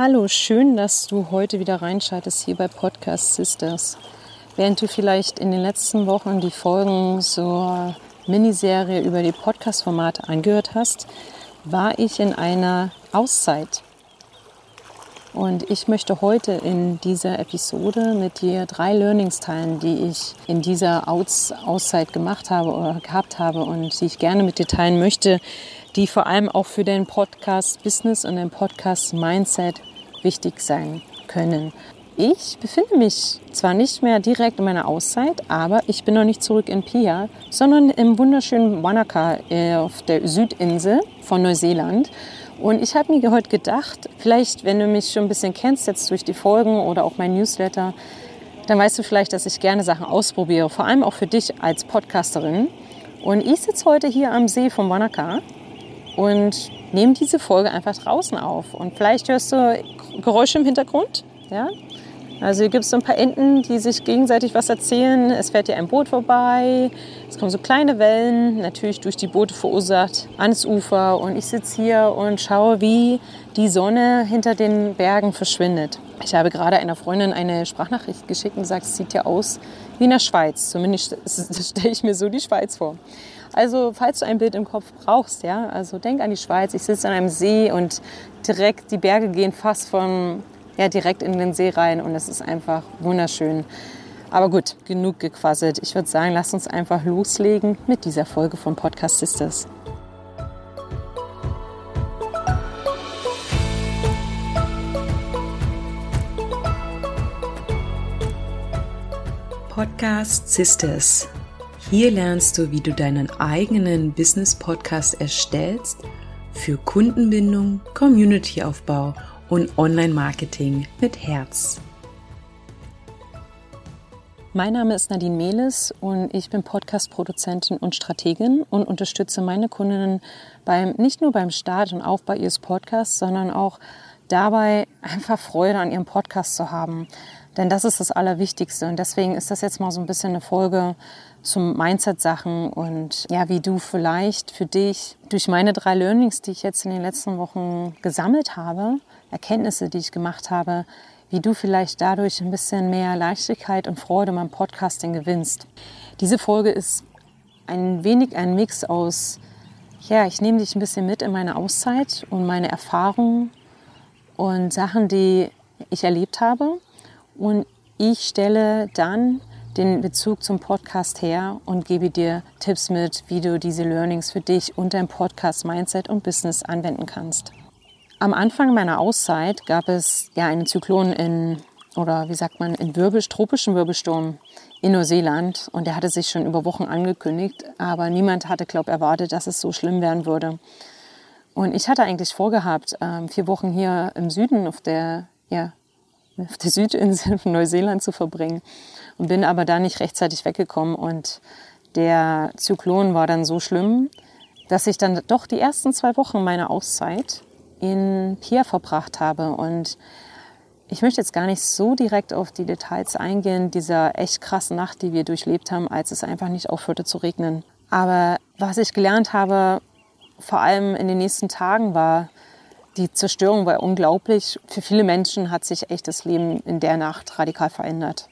Hallo, schön, dass du heute wieder reinschaltest hier bei Podcast Sisters. Während du vielleicht in den letzten Wochen die Folgen zur Miniserie über die Podcast-Formate angehört hast, war ich in einer Auszeit. Und ich möchte heute in dieser Episode mit dir drei Learnings teilen, die ich in dieser Aus Auszeit gemacht habe oder gehabt habe und die ich gerne mit dir teilen möchte, die vor allem auch für dein Podcast Business und dein Podcast Mindset wichtig sein können. Ich befinde mich zwar nicht mehr direkt in meiner Auszeit, aber ich bin noch nicht zurück in Pia, sondern im wunderschönen Wanaka äh, auf der Südinsel von Neuseeland. Und ich habe mir heute gedacht, vielleicht, wenn du mich schon ein bisschen kennst, jetzt durch die Folgen oder auch mein Newsletter, dann weißt du vielleicht, dass ich gerne Sachen ausprobiere, vor allem auch für dich als Podcasterin. Und ich sitze heute hier am See von Wanaka und nehme diese Folge einfach draußen auf. Und vielleicht hörst du Geräusche im Hintergrund. Ja? Also hier gibt es so ein paar Enten, die sich gegenseitig was erzählen. Es fährt hier ein Boot vorbei. Es kommen so kleine Wellen, natürlich durch die Boote verursacht, ans Ufer. Und ich sitze hier und schaue, wie die Sonne hinter den Bergen verschwindet. Ich habe gerade einer Freundin eine Sprachnachricht geschickt und gesagt, es sieht ja aus wie in der Schweiz. Zumindest stelle ich mir so die Schweiz vor. Also falls du ein Bild im Kopf brauchst, ja, also denk an die Schweiz. Ich sitze an einem See und direkt die Berge gehen fast von ja, direkt in den See rein und es ist einfach wunderschön. Aber gut, genug gequasselt. Ich würde sagen, lass uns einfach loslegen mit dieser Folge von Podcast Sisters. Podcast Sisters. Hier lernst du, wie du deinen eigenen Business Podcast erstellst für Kundenbindung, Communityaufbau und Online-Marketing mit Herz. Mein Name ist Nadine Mehles und ich bin Podcast-Produzentin und Strategin und unterstütze meine Kundinnen beim, nicht nur beim Start und Aufbau ihres Podcasts, sondern auch dabei, einfach Freude an ihrem Podcast zu haben. Denn das ist das Allerwichtigste. Und deswegen ist das jetzt mal so ein bisschen eine Folge zum Mindset-Sachen und ja, wie du vielleicht für dich durch meine drei Learnings, die ich jetzt in den letzten Wochen gesammelt habe, Erkenntnisse, die ich gemacht habe, wie du vielleicht dadurch ein bisschen mehr Leichtigkeit und Freude beim Podcasting gewinnst. Diese Folge ist ein wenig ein Mix aus, ja, ich nehme dich ein bisschen mit in meine Auszeit und meine Erfahrungen und Sachen, die ich erlebt habe. Und ich stelle dann den Bezug zum Podcast her und gebe dir Tipps mit, wie du diese Learnings für dich und dein Podcast Mindset und Business anwenden kannst. Am Anfang meiner Auszeit gab es ja einen Zyklon in, oder wie sagt man, in Wirbel, tropischen Wirbelsturm in Neuseeland und der hatte sich schon über Wochen angekündigt, aber niemand hatte, glaube erwartet, dass es so schlimm werden würde. Und ich hatte eigentlich vorgehabt, ähm, vier Wochen hier im Süden auf der, ja, auf der Südinsel von Neuseeland zu verbringen und bin aber da nicht rechtzeitig weggekommen und der Zyklon war dann so schlimm, dass ich dann doch die ersten zwei Wochen meiner Auszeit in Pia verbracht habe. Und ich möchte jetzt gar nicht so direkt auf die Details eingehen, dieser echt krassen Nacht, die wir durchlebt haben, als es einfach nicht aufhörte zu regnen. Aber was ich gelernt habe, vor allem in den nächsten Tagen, war, die Zerstörung war unglaublich. Für viele Menschen hat sich echt das Leben in der Nacht radikal verändert.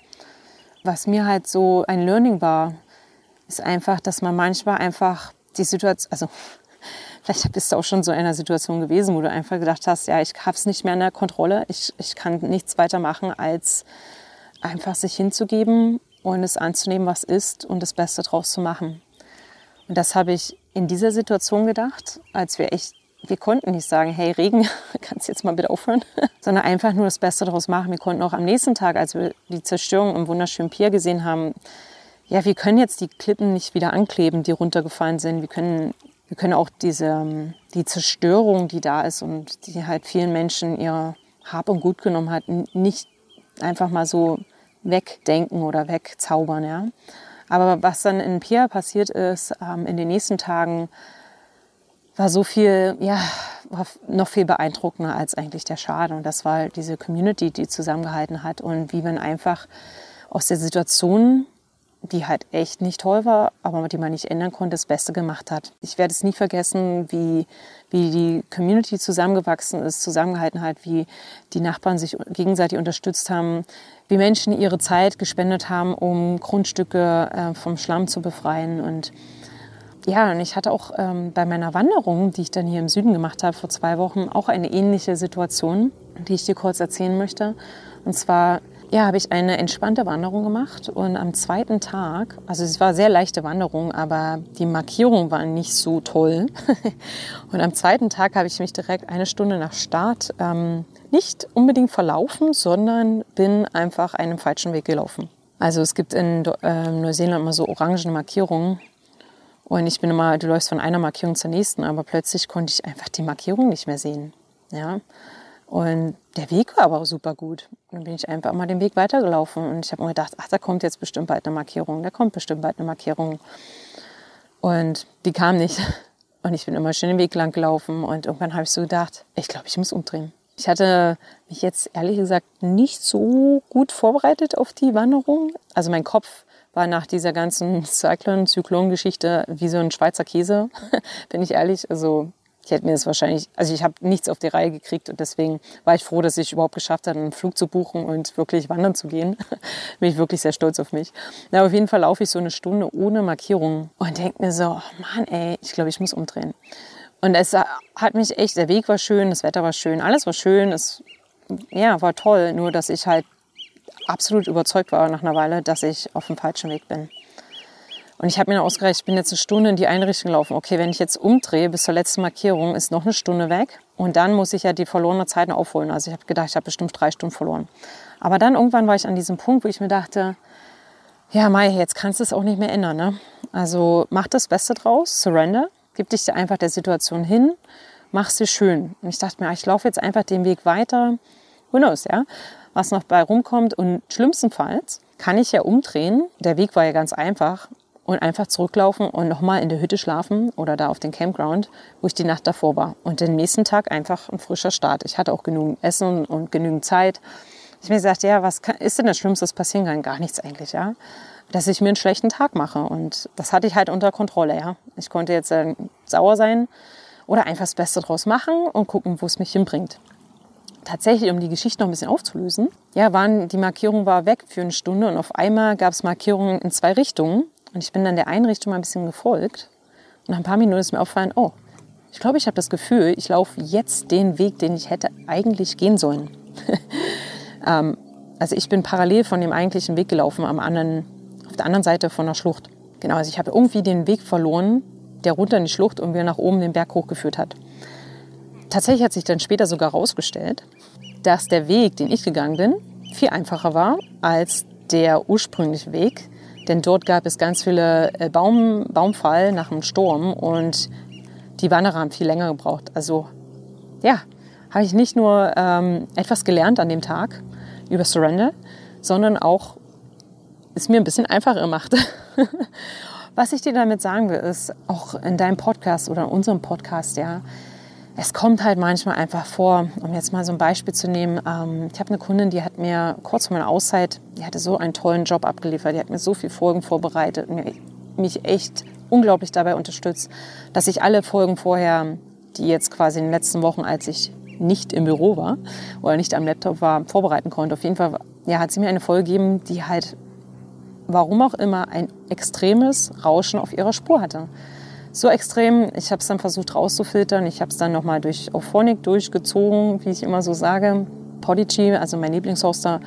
Was mir halt so ein Learning war, ist einfach, dass man manchmal einfach die Situation, also Vielleicht bist du auch schon so in einer Situation gewesen, wo du einfach gedacht hast, ja, ich habe es nicht mehr in der Kontrolle, ich, ich kann nichts weiter machen, als einfach sich hinzugeben und es anzunehmen, was ist und das Beste draus zu machen. Und das habe ich in dieser Situation gedacht, als wir echt, wir konnten nicht sagen, hey Regen, kannst jetzt mal bitte aufhören, sondern einfach nur das Beste daraus machen. Wir konnten auch am nächsten Tag, als wir die Zerstörung im wunderschönen Pier gesehen haben, ja, wir können jetzt die Klippen nicht wieder ankleben, die runtergefallen sind. Wir können wir können auch diese, ähm, die Zerstörung, die da ist und die halt vielen Menschen ihr Hab und Gut genommen hat, nicht einfach mal so wegdenken oder wegzaubern. Ja? Aber was dann in Pia passiert ist, ähm, in den nächsten Tagen, war so viel, ja, war noch viel beeindruckender als eigentlich der Schaden. Und das war diese Community, die zusammengehalten hat und wie man einfach aus der Situation die halt echt nicht toll war, aber die man nicht ändern konnte, das Beste gemacht hat. Ich werde es nie vergessen, wie, wie die Community zusammengewachsen ist, zusammengehalten hat, wie die Nachbarn sich gegenseitig unterstützt haben, wie Menschen ihre Zeit gespendet haben, um Grundstücke äh, vom Schlamm zu befreien. Und ja, und ich hatte auch ähm, bei meiner Wanderung, die ich dann hier im Süden gemacht habe vor zwei Wochen, auch eine ähnliche Situation, die ich dir kurz erzählen möchte. Und zwar ja, habe ich eine entspannte Wanderung gemacht und am zweiten Tag, also es war sehr leichte Wanderung, aber die Markierungen waren nicht so toll. und am zweiten Tag habe ich mich direkt eine Stunde nach Start ähm, nicht unbedingt verlaufen, sondern bin einfach einen falschen Weg gelaufen. Also es gibt in äh, Neuseeland immer so orangene Markierungen. Und ich bin immer, du läufst von einer Markierung zur nächsten, aber plötzlich konnte ich einfach die Markierung nicht mehr sehen. Ja. Und der Weg war aber auch super gut. Dann bin ich einfach mal den Weg weitergelaufen und ich habe mir gedacht, ach, da kommt jetzt bestimmt bald eine Markierung, da kommt bestimmt bald eine Markierung. Und die kam nicht. Und ich bin immer schön den Weg lang gelaufen und irgendwann habe ich so gedacht, ich glaube, ich muss umdrehen. Ich hatte mich jetzt ehrlich gesagt nicht so gut vorbereitet auf die Wanderung. Also mein Kopf war nach dieser ganzen Cyclone-Zyklon-Geschichte wie so ein Schweizer Käse, bin ich ehrlich. Also ich hätte mir das wahrscheinlich, also ich habe nichts auf die Reihe gekriegt und deswegen war ich froh, dass ich überhaupt geschafft habe, einen Flug zu buchen und wirklich wandern zu gehen. Bin ich wirklich sehr stolz auf mich. Na, auf jeden Fall laufe ich so eine Stunde ohne Markierung und denke mir so, oh Mann, ey, ich glaube, ich muss umdrehen. Und es hat mich echt, der Weg war schön, das Wetter war schön, alles war schön, es ja, war toll, nur dass ich halt absolut überzeugt war nach einer Weile, dass ich auf dem falschen Weg bin. Und ich habe mir ausgerechnet, ich bin jetzt eine Stunde in die Einrichtung gelaufen. Okay, wenn ich jetzt umdrehe bis zur letzten Markierung, ist noch eine Stunde weg. Und dann muss ich ja die verlorene Zeit aufholen. Also ich habe gedacht, ich habe bestimmt drei Stunden verloren. Aber dann irgendwann war ich an diesem Punkt, wo ich mir dachte, ja, Mai, jetzt kannst du es auch nicht mehr ändern. Ne? Also mach das Beste draus, surrender, gib dich einfach der Situation hin, mach sie schön. Und ich dachte mir, ich laufe jetzt einfach den Weg weiter. Who knows, ja? Was noch bei rumkommt. Und schlimmstenfalls kann ich ja umdrehen. Der Weg war ja ganz einfach und einfach zurücklaufen und nochmal in der Hütte schlafen oder da auf dem Campground, wo ich die Nacht davor war. Und den nächsten Tag einfach ein frischer Start. Ich hatte auch genügend Essen und genügend Zeit. Ich mir gesagt, ja, was kann, ist denn das Schlimmste, was passieren kann? Gar nichts eigentlich, ja. Dass ich mir einen schlechten Tag mache. Und das hatte ich halt unter Kontrolle, ja. Ich konnte jetzt äh, sauer sein oder einfach das Beste draus machen und gucken, wo es mich hinbringt. Tatsächlich, um die Geschichte noch ein bisschen aufzulösen, ja, waren, die Markierung war weg für eine Stunde und auf einmal gab es Markierungen in zwei Richtungen. Und ich bin dann der Einrichtung mal ein bisschen gefolgt. Und nach ein paar Minuten ist mir aufgefallen, oh, ich glaube, ich habe das Gefühl, ich laufe jetzt den Weg, den ich hätte eigentlich gehen sollen. ähm, also ich bin parallel von dem eigentlichen Weg gelaufen, am anderen, auf der anderen Seite von der Schlucht. Genau, also ich habe irgendwie den Weg verloren, der runter in die Schlucht und mir nach oben den Berg hochgeführt hat. Tatsächlich hat sich dann später sogar herausgestellt, dass der Weg, den ich gegangen bin, viel einfacher war als der ursprüngliche Weg, denn dort gab es ganz viele äh, Baum, Baumfall nach dem Sturm und die Wanderer haben viel länger gebraucht. Also ja, habe ich nicht nur ähm, etwas gelernt an dem Tag über Surrender, sondern auch es mir ein bisschen einfacher gemacht. Was ich dir damit sagen will, ist auch in deinem Podcast oder in unserem Podcast, ja, es kommt halt manchmal einfach vor, um jetzt mal so ein Beispiel zu nehmen. Ähm, ich habe eine Kundin, die hat mir kurz vor meiner Auszeit, die hatte so einen tollen Job abgeliefert, die hat mir so viele Folgen vorbereitet und mich echt unglaublich dabei unterstützt, dass ich alle Folgen vorher, die jetzt quasi in den letzten Wochen, als ich nicht im Büro war oder nicht am Laptop war, vorbereiten konnte. Auf jeden Fall ja, hat sie mir eine Folge gegeben, die halt, warum auch immer, ein extremes Rauschen auf ihrer Spur hatte so extrem. Ich habe es dann versucht rauszufiltern. Ich habe es dann nochmal durch Auphonic durchgezogen, wie ich immer so sage. Podigy, also mein Lieblingshoster,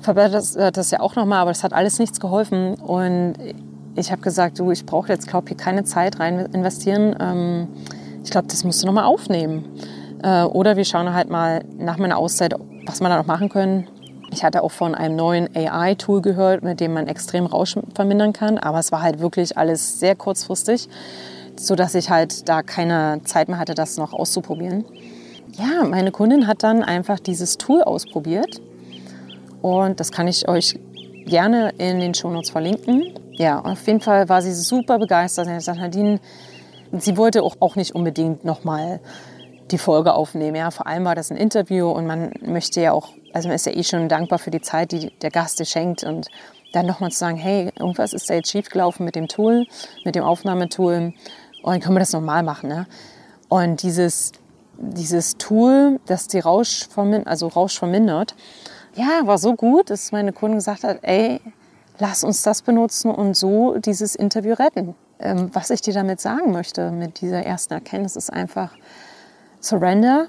verbessert das ja auch nochmal, aber das hat alles nichts geholfen. Und ich habe gesagt, du, ich brauche jetzt, glaube ich, keine Zeit rein investieren. Ähm, ich glaube, das musst du nochmal aufnehmen. Äh, oder wir schauen halt mal nach meiner Auszeit, was wir da noch machen können. Ich hatte auch von einem neuen AI-Tool gehört, mit dem man extrem Rausch vermindern kann, aber es war halt wirklich alles sehr kurzfristig, sodass ich halt da keine Zeit mehr hatte, das noch auszuprobieren. Ja, meine Kundin hat dann einfach dieses Tool ausprobiert und das kann ich euch gerne in den Shownotes verlinken. Ja, auf jeden Fall war sie super begeistert. Sie hat gesagt, Nadine, sie wollte auch, auch nicht unbedingt nochmal die Folge aufnehmen. Ja, vor allem war das ein Interview und man möchte ja auch, also man ist ja eh schon dankbar für die Zeit, die der Gast dir schenkt und dann nochmal zu sagen, hey, irgendwas ist da jetzt schiefgelaufen mit dem Tool, mit dem Aufnahmetool und dann können wir das normal machen. Ne? Und dieses, dieses Tool, das die Rausch, vermin also Rausch vermindert, ja, war so gut, dass meine Kundin gesagt hat, ey, lass uns das benutzen und so dieses Interview retten. Ähm, was ich dir damit sagen möchte mit dieser ersten Erkenntnis ist einfach Surrender,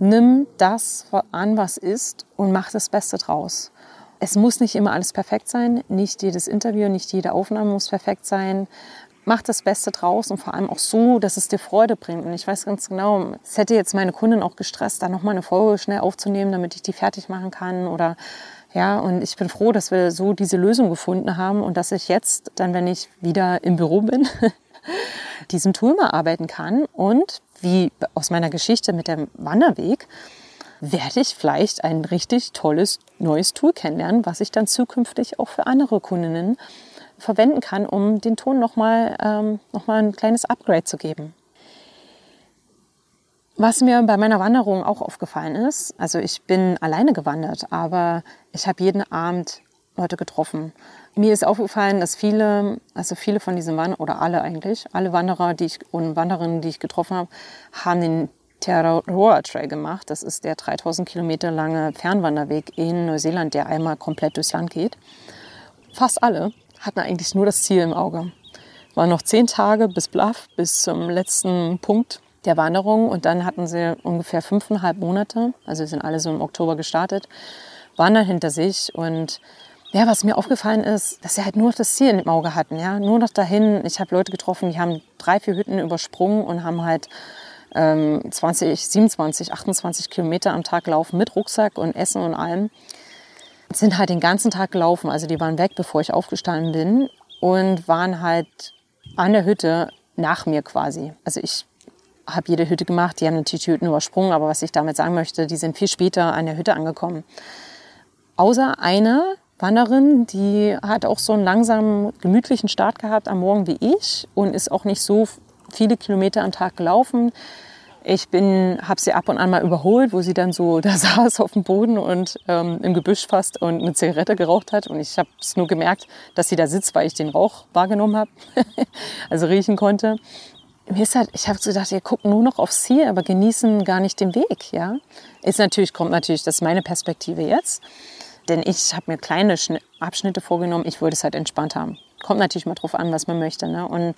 nimm das an, was ist und mach das Beste draus. Es muss nicht immer alles perfekt sein, nicht jedes Interview, nicht jede Aufnahme muss perfekt sein. Mach das Beste draus und vor allem auch so, dass es dir Freude bringt. Und ich weiß ganz genau, es hätte jetzt meine Kundin auch gestresst, da nochmal eine Folge schnell aufzunehmen, damit ich die fertig machen kann oder ja, und ich bin froh, dass wir so diese Lösung gefunden haben und dass ich jetzt dann, wenn ich wieder im Büro bin, diesem Tool mal arbeiten kann und wie aus meiner Geschichte mit dem Wanderweg, werde ich vielleicht ein richtig tolles neues Tool kennenlernen, was ich dann zukünftig auch für andere Kundinnen verwenden kann, um den Ton nochmal ähm, noch ein kleines Upgrade zu geben. Was mir bei meiner Wanderung auch aufgefallen ist, also ich bin alleine gewandert, aber ich habe jeden Abend Leute getroffen. Mir ist aufgefallen, dass viele, also viele von diesen Wanderern, oder alle eigentlich, alle Wanderer die ich, und Wandererinnen, die ich getroffen habe, haben den Terraroa Trail gemacht. Das ist der 3000 Kilometer lange Fernwanderweg in Neuseeland, der einmal komplett durchs Land geht. Fast alle hatten eigentlich nur das Ziel im Auge. Waren noch zehn Tage bis Bluff, bis zum letzten Punkt der Wanderung und dann hatten sie ungefähr fünfeinhalb Monate, also sind alle so im Oktober gestartet, wandern hinter sich und ja, was mir aufgefallen ist, dass sie halt nur das Ziel im Auge hatten, ja, nur noch dahin. Ich habe Leute getroffen, die haben drei, vier Hütten übersprungen und haben halt ähm, 20, 27, 28 Kilometer am Tag laufen mit Rucksack und Essen und allem. Sind halt den ganzen Tag gelaufen, also die waren weg, bevor ich aufgestanden bin und waren halt an der Hütte nach mir quasi. Also ich habe jede Hütte gemacht, die haben natürlich die Hütten übersprungen, aber was ich damit sagen möchte, die sind viel später an der Hütte angekommen. Außer eine Wanderin, die hat auch so einen langsamen, gemütlichen Start gehabt am Morgen wie ich und ist auch nicht so viele Kilometer am Tag gelaufen. Ich habe sie ab und an mal überholt, wo sie dann so da saß auf dem Boden und ähm, im Gebüsch fast und eine Zigarette geraucht hat. Und ich habe es nur gemerkt, dass sie da sitzt, weil ich den Rauch wahrgenommen habe, also riechen konnte. Mir ist halt, ich habe so gedacht, ihr guckt nur noch aufs Ziel, aber genießen gar nicht den Weg. Ja, ist natürlich kommt natürlich, das ist meine Perspektive jetzt, denn ich habe mir kleine Abschnitte vorgenommen. Ich wollte es halt entspannt haben. Kommt natürlich mal drauf an, was man möchte. Ne? Und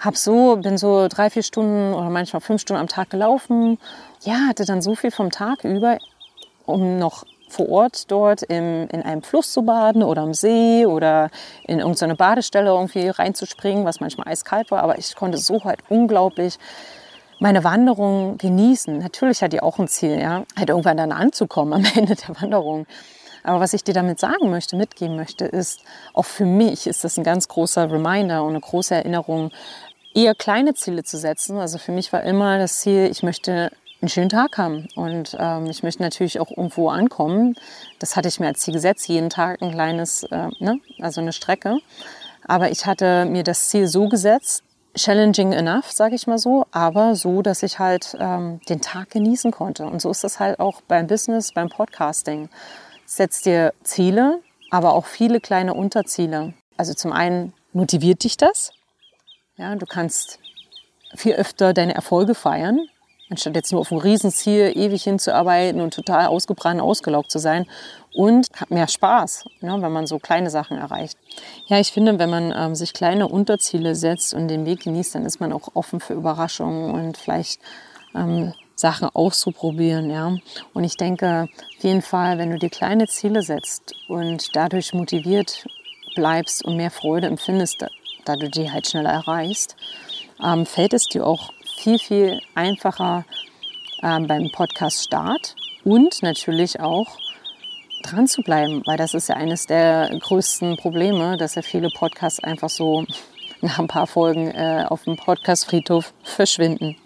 hab so, bin so drei, vier Stunden oder manchmal fünf Stunden am Tag gelaufen. Ja, hatte dann so viel vom Tag über, um noch vor Ort dort im, in einem Fluss zu baden oder am See oder in irgendeine Badestelle irgendwie reinzuspringen, was manchmal eiskalt war. Aber ich konnte so halt unglaublich meine Wanderung genießen. Natürlich hat die auch ein Ziel, ja, halt irgendwann dann anzukommen am Ende der Wanderung. Aber was ich dir damit sagen möchte, mitgeben möchte, ist, auch für mich ist das ein ganz großer Reminder und eine große Erinnerung, eher kleine Ziele zu setzen. Also für mich war immer das Ziel, ich möchte einen schönen Tag haben und ähm, ich möchte natürlich auch irgendwo ankommen. Das hatte ich mir als Ziel gesetzt, jeden Tag ein kleines, äh, ne? also eine Strecke. Aber ich hatte mir das Ziel so gesetzt, challenging enough, sage ich mal so, aber so, dass ich halt ähm, den Tag genießen konnte. Und so ist das halt auch beim Business, beim Podcasting setz dir Ziele, aber auch viele kleine Unterziele. Also zum einen motiviert dich das. Ja, du kannst viel öfter deine Erfolge feiern, anstatt jetzt nur auf ein Riesenziel ewig hinzuarbeiten und total ausgebrannt, ausgelaugt zu sein. Und hat mehr Spaß, ne, wenn man so kleine Sachen erreicht. Ja, ich finde, wenn man ähm, sich kleine Unterziele setzt und den Weg genießt, dann ist man auch offen für Überraschungen und vielleicht ähm, Sachen auszuprobieren. Ja? Und ich denke, auf jeden Fall, wenn du dir kleine Ziele setzt und dadurch motiviert bleibst und mehr Freude empfindest, da du die halt schneller erreichst, ähm, fällt es dir auch viel, viel einfacher ähm, beim Podcast-Start und natürlich auch dran zu bleiben, weil das ist ja eines der größten Probleme, dass ja viele Podcasts einfach so nach ein paar Folgen äh, auf dem Podcast-Friedhof verschwinden.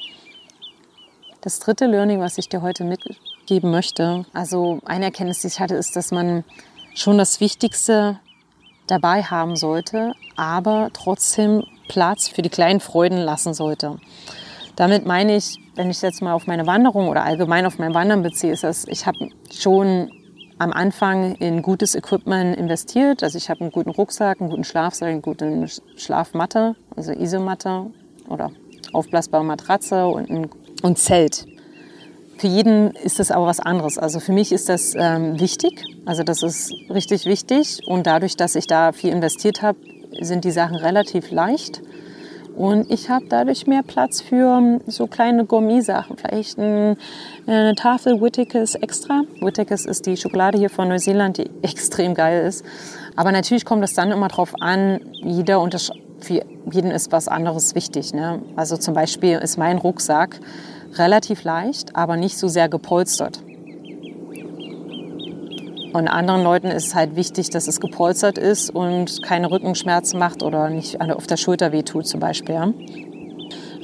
Das dritte Learning, was ich dir heute mitgeben möchte, also eine Erkenntnis, die ich hatte, ist, dass man schon das Wichtigste dabei haben sollte, aber trotzdem Platz für die kleinen Freuden lassen sollte. Damit meine ich, wenn ich jetzt mal auf meine Wanderung oder allgemein auf mein Wandern beziehe, ist das, ich habe schon am Anfang in gutes Equipment investiert. Also ich habe einen guten Rucksack, einen guten Schlafsack, eine gute Schlafmatte, also Isomatte oder aufblasbare Matratze und ein und Zelt. Für jeden ist das aber was anderes. Also für mich ist das ähm, wichtig. Also das ist richtig wichtig. Und dadurch, dass ich da viel investiert habe, sind die Sachen relativ leicht. Und ich habe dadurch mehr Platz für ähm, so kleine Gourmet-Sachen. Vielleicht ein, eine Tafel Whittakers extra. Whittakers ist die Schokolade hier von Neuseeland, die extrem geil ist. Aber natürlich kommt es dann immer darauf an, jeder für jeden ist was anderes wichtig. Ne? Also zum Beispiel ist mein Rucksack relativ leicht, aber nicht so sehr gepolstert. Und anderen Leuten ist es halt wichtig, dass es gepolstert ist und keine Rückenschmerzen macht oder nicht auf der Schulter wehtut zum Beispiel.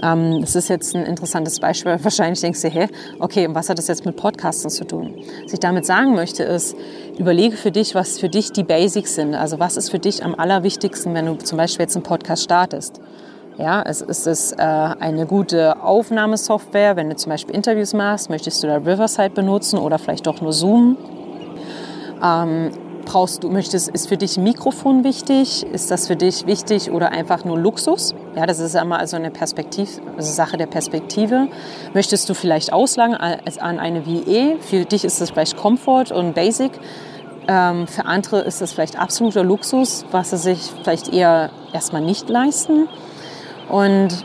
Ähm, das ist jetzt ein interessantes Beispiel. Wahrscheinlich denkst du, hä, okay, was hat das jetzt mit Podcasten zu tun? Was ich damit sagen möchte, ist, überlege für dich, was für dich die Basics sind. Also was ist für dich am allerwichtigsten, wenn du zum Beispiel jetzt einen Podcast startest? Ja, es ist es äh, eine gute Aufnahmesoftware. Wenn du zum Beispiel Interviews machst, möchtest du da Riverside benutzen oder vielleicht doch nur Zoom. Ähm, brauchst du, möchtest, ist für dich ein Mikrofon wichtig? Ist das für dich wichtig oder einfach nur Luxus? Ja, das ist immer also eine Perspektiv, also Sache der Perspektive. Möchtest du vielleicht auslagen an eine VE? Für dich ist das vielleicht Comfort und Basic. Ähm, für andere ist das vielleicht absoluter Luxus, was sie sich vielleicht eher erstmal nicht leisten. Und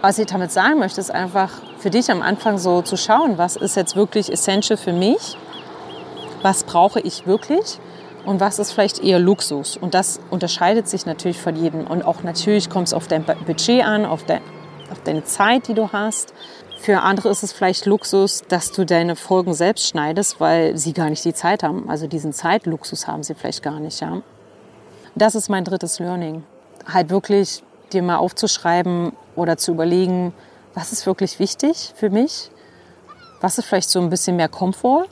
was ich damit sagen möchte, ist einfach für dich am Anfang so zu schauen, was ist jetzt wirklich essential für mich, was brauche ich wirklich und was ist vielleicht eher Luxus. Und das unterscheidet sich natürlich von jedem. Und auch natürlich kommt es auf dein Budget an, auf, de auf deine Zeit, die du hast. Für andere ist es vielleicht Luxus, dass du deine Folgen selbst schneidest, weil sie gar nicht die Zeit haben. Also diesen Zeitluxus haben sie vielleicht gar nicht. Ja? Das ist mein drittes Learning. Halt wirklich dir mal aufzuschreiben oder zu überlegen, was ist wirklich wichtig für mich, was ist vielleicht so ein bisschen mehr Komfort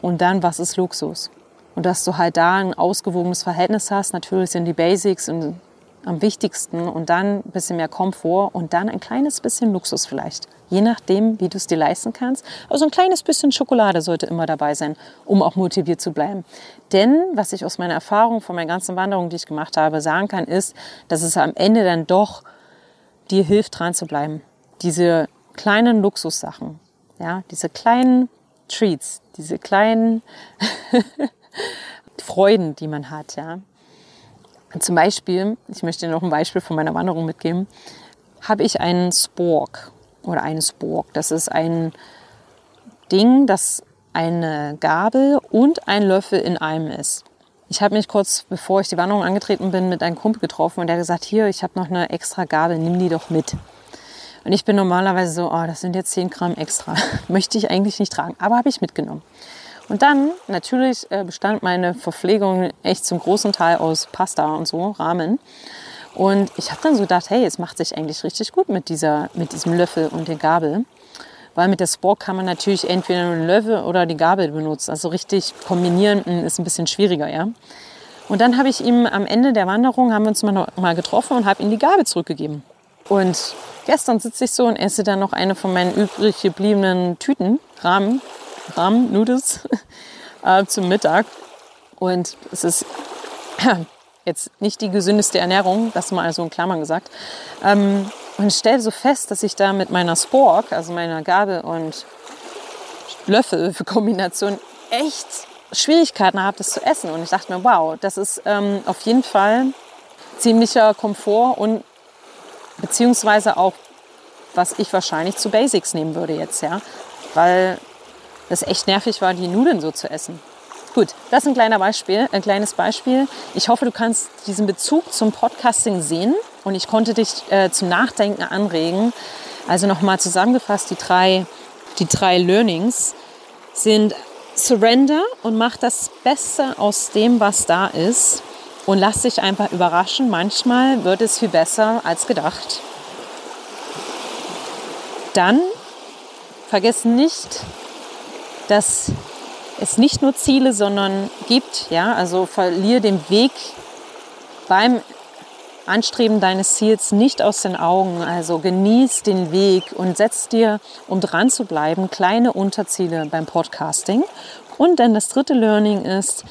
und dann was ist Luxus. Und dass du halt da ein ausgewogenes Verhältnis hast. Natürlich sind die Basics und am wichtigsten und dann ein bisschen mehr Komfort und dann ein kleines bisschen Luxus vielleicht. Je nachdem, wie du es dir leisten kannst. Also ein kleines bisschen Schokolade sollte immer dabei sein, um auch motiviert zu bleiben. Denn was ich aus meiner Erfahrung von meiner ganzen Wanderung, die ich gemacht habe, sagen kann, ist, dass es am Ende dann doch dir hilft, dran zu bleiben. Diese kleinen Luxussachen, ja, diese kleinen Treats, diese kleinen Freuden, die man hat, ja. Zum Beispiel, ich möchte dir noch ein Beispiel von meiner Wanderung mitgeben, habe ich einen Spork oder eine Spork. Das ist ein Ding, das eine Gabel und ein Löffel in einem ist. Ich habe mich kurz bevor ich die Wanderung angetreten bin mit einem Kumpel getroffen und der hat gesagt, hier, ich habe noch eine extra Gabel, nimm die doch mit. Und ich bin normalerweise so, oh, das sind jetzt 10 Gramm extra. Möchte ich eigentlich nicht tragen, aber habe ich mitgenommen. Und dann natürlich äh, bestand meine Verpflegung echt zum großen Teil aus Pasta und so, Rahmen. Und ich habe dann so gedacht, hey, es macht sich eigentlich richtig gut mit, dieser, mit diesem Löffel und der Gabel. Weil mit der Spork kann man natürlich entweder den Löffel oder die Gabel benutzen. Also richtig kombinieren hm, ist ein bisschen schwieriger, ja. Und dann habe ich ihm am Ende der Wanderung, haben wir uns mal, mal getroffen und habe ihm die Gabel zurückgegeben. Und gestern sitze ich so und esse dann noch eine von meinen übrig gebliebenen Tüten, Rahmen, Rahmen, Noodles, äh, zum Mittag. Und es ist jetzt nicht die gesündeste Ernährung, das mal so in Klammern gesagt. Ähm, und ich stelle so fest, dass ich da mit meiner Spork, also meiner Gabel und Löffel für Kombination echt Schwierigkeiten habe, das zu essen. Und ich dachte mir, wow, das ist ähm, auf jeden Fall ziemlicher Komfort und beziehungsweise auch, was ich wahrscheinlich zu Basics nehmen würde jetzt, ja. Weil das echt nervig war, die Nudeln so zu essen. Gut, das ist ein, kleiner Beispiel, ein kleines Beispiel. Ich hoffe, du kannst diesen Bezug zum Podcasting sehen und ich konnte dich äh, zum Nachdenken anregen. Also nochmal zusammengefasst, die drei, die drei Learnings sind Surrender und mach das Beste aus dem, was da ist und lass dich einfach überraschen. Manchmal wird es viel besser als gedacht. Dann vergiss nicht, dass es nicht nur Ziele, sondern gibt. Ja? Also verliere den Weg beim Anstreben deines Ziels nicht aus den Augen. Also genieß den Weg und setz dir, um dran zu bleiben, kleine Unterziele beim Podcasting. Und dann das dritte Learning ist,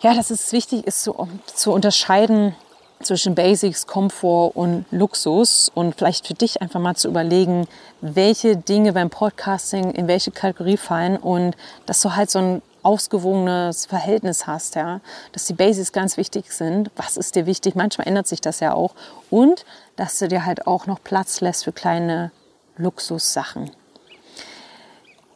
ja, dass es wichtig ist zu, zu unterscheiden zwischen Basics, Komfort und Luxus und vielleicht für dich einfach mal zu überlegen, welche Dinge beim Podcasting in welche Kategorie fallen und dass du halt so ein ausgewogenes Verhältnis hast, ja, dass die Basics ganz wichtig sind. Was ist dir wichtig? Manchmal ändert sich das ja auch und dass du dir halt auch noch Platz lässt für kleine Luxussachen.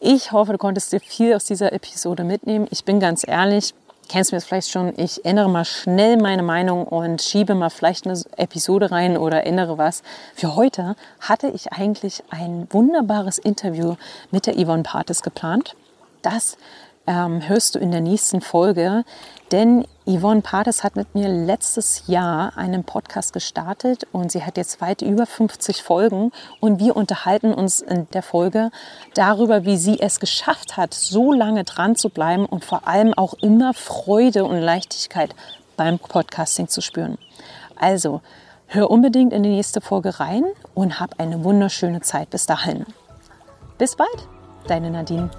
Ich hoffe, du konntest dir viel aus dieser Episode mitnehmen. Ich bin ganz ehrlich, kennst du mir vielleicht schon, ich ändere mal schnell meine Meinung und schiebe mal vielleicht eine Episode rein oder ändere was. Für heute hatte ich eigentlich ein wunderbares Interview mit der Yvonne Partes geplant. Das ähm, hörst du in der nächsten Folge. Denn Yvonne Pates hat mit mir letztes Jahr einen Podcast gestartet und sie hat jetzt weit über 50 Folgen und wir unterhalten uns in der Folge darüber, wie sie es geschafft hat, so lange dran zu bleiben und vor allem auch immer Freude und Leichtigkeit beim Podcasting zu spüren. Also, hör unbedingt in die nächste Folge rein und hab eine wunderschöne Zeit bis dahin. Bis bald, deine Nadine.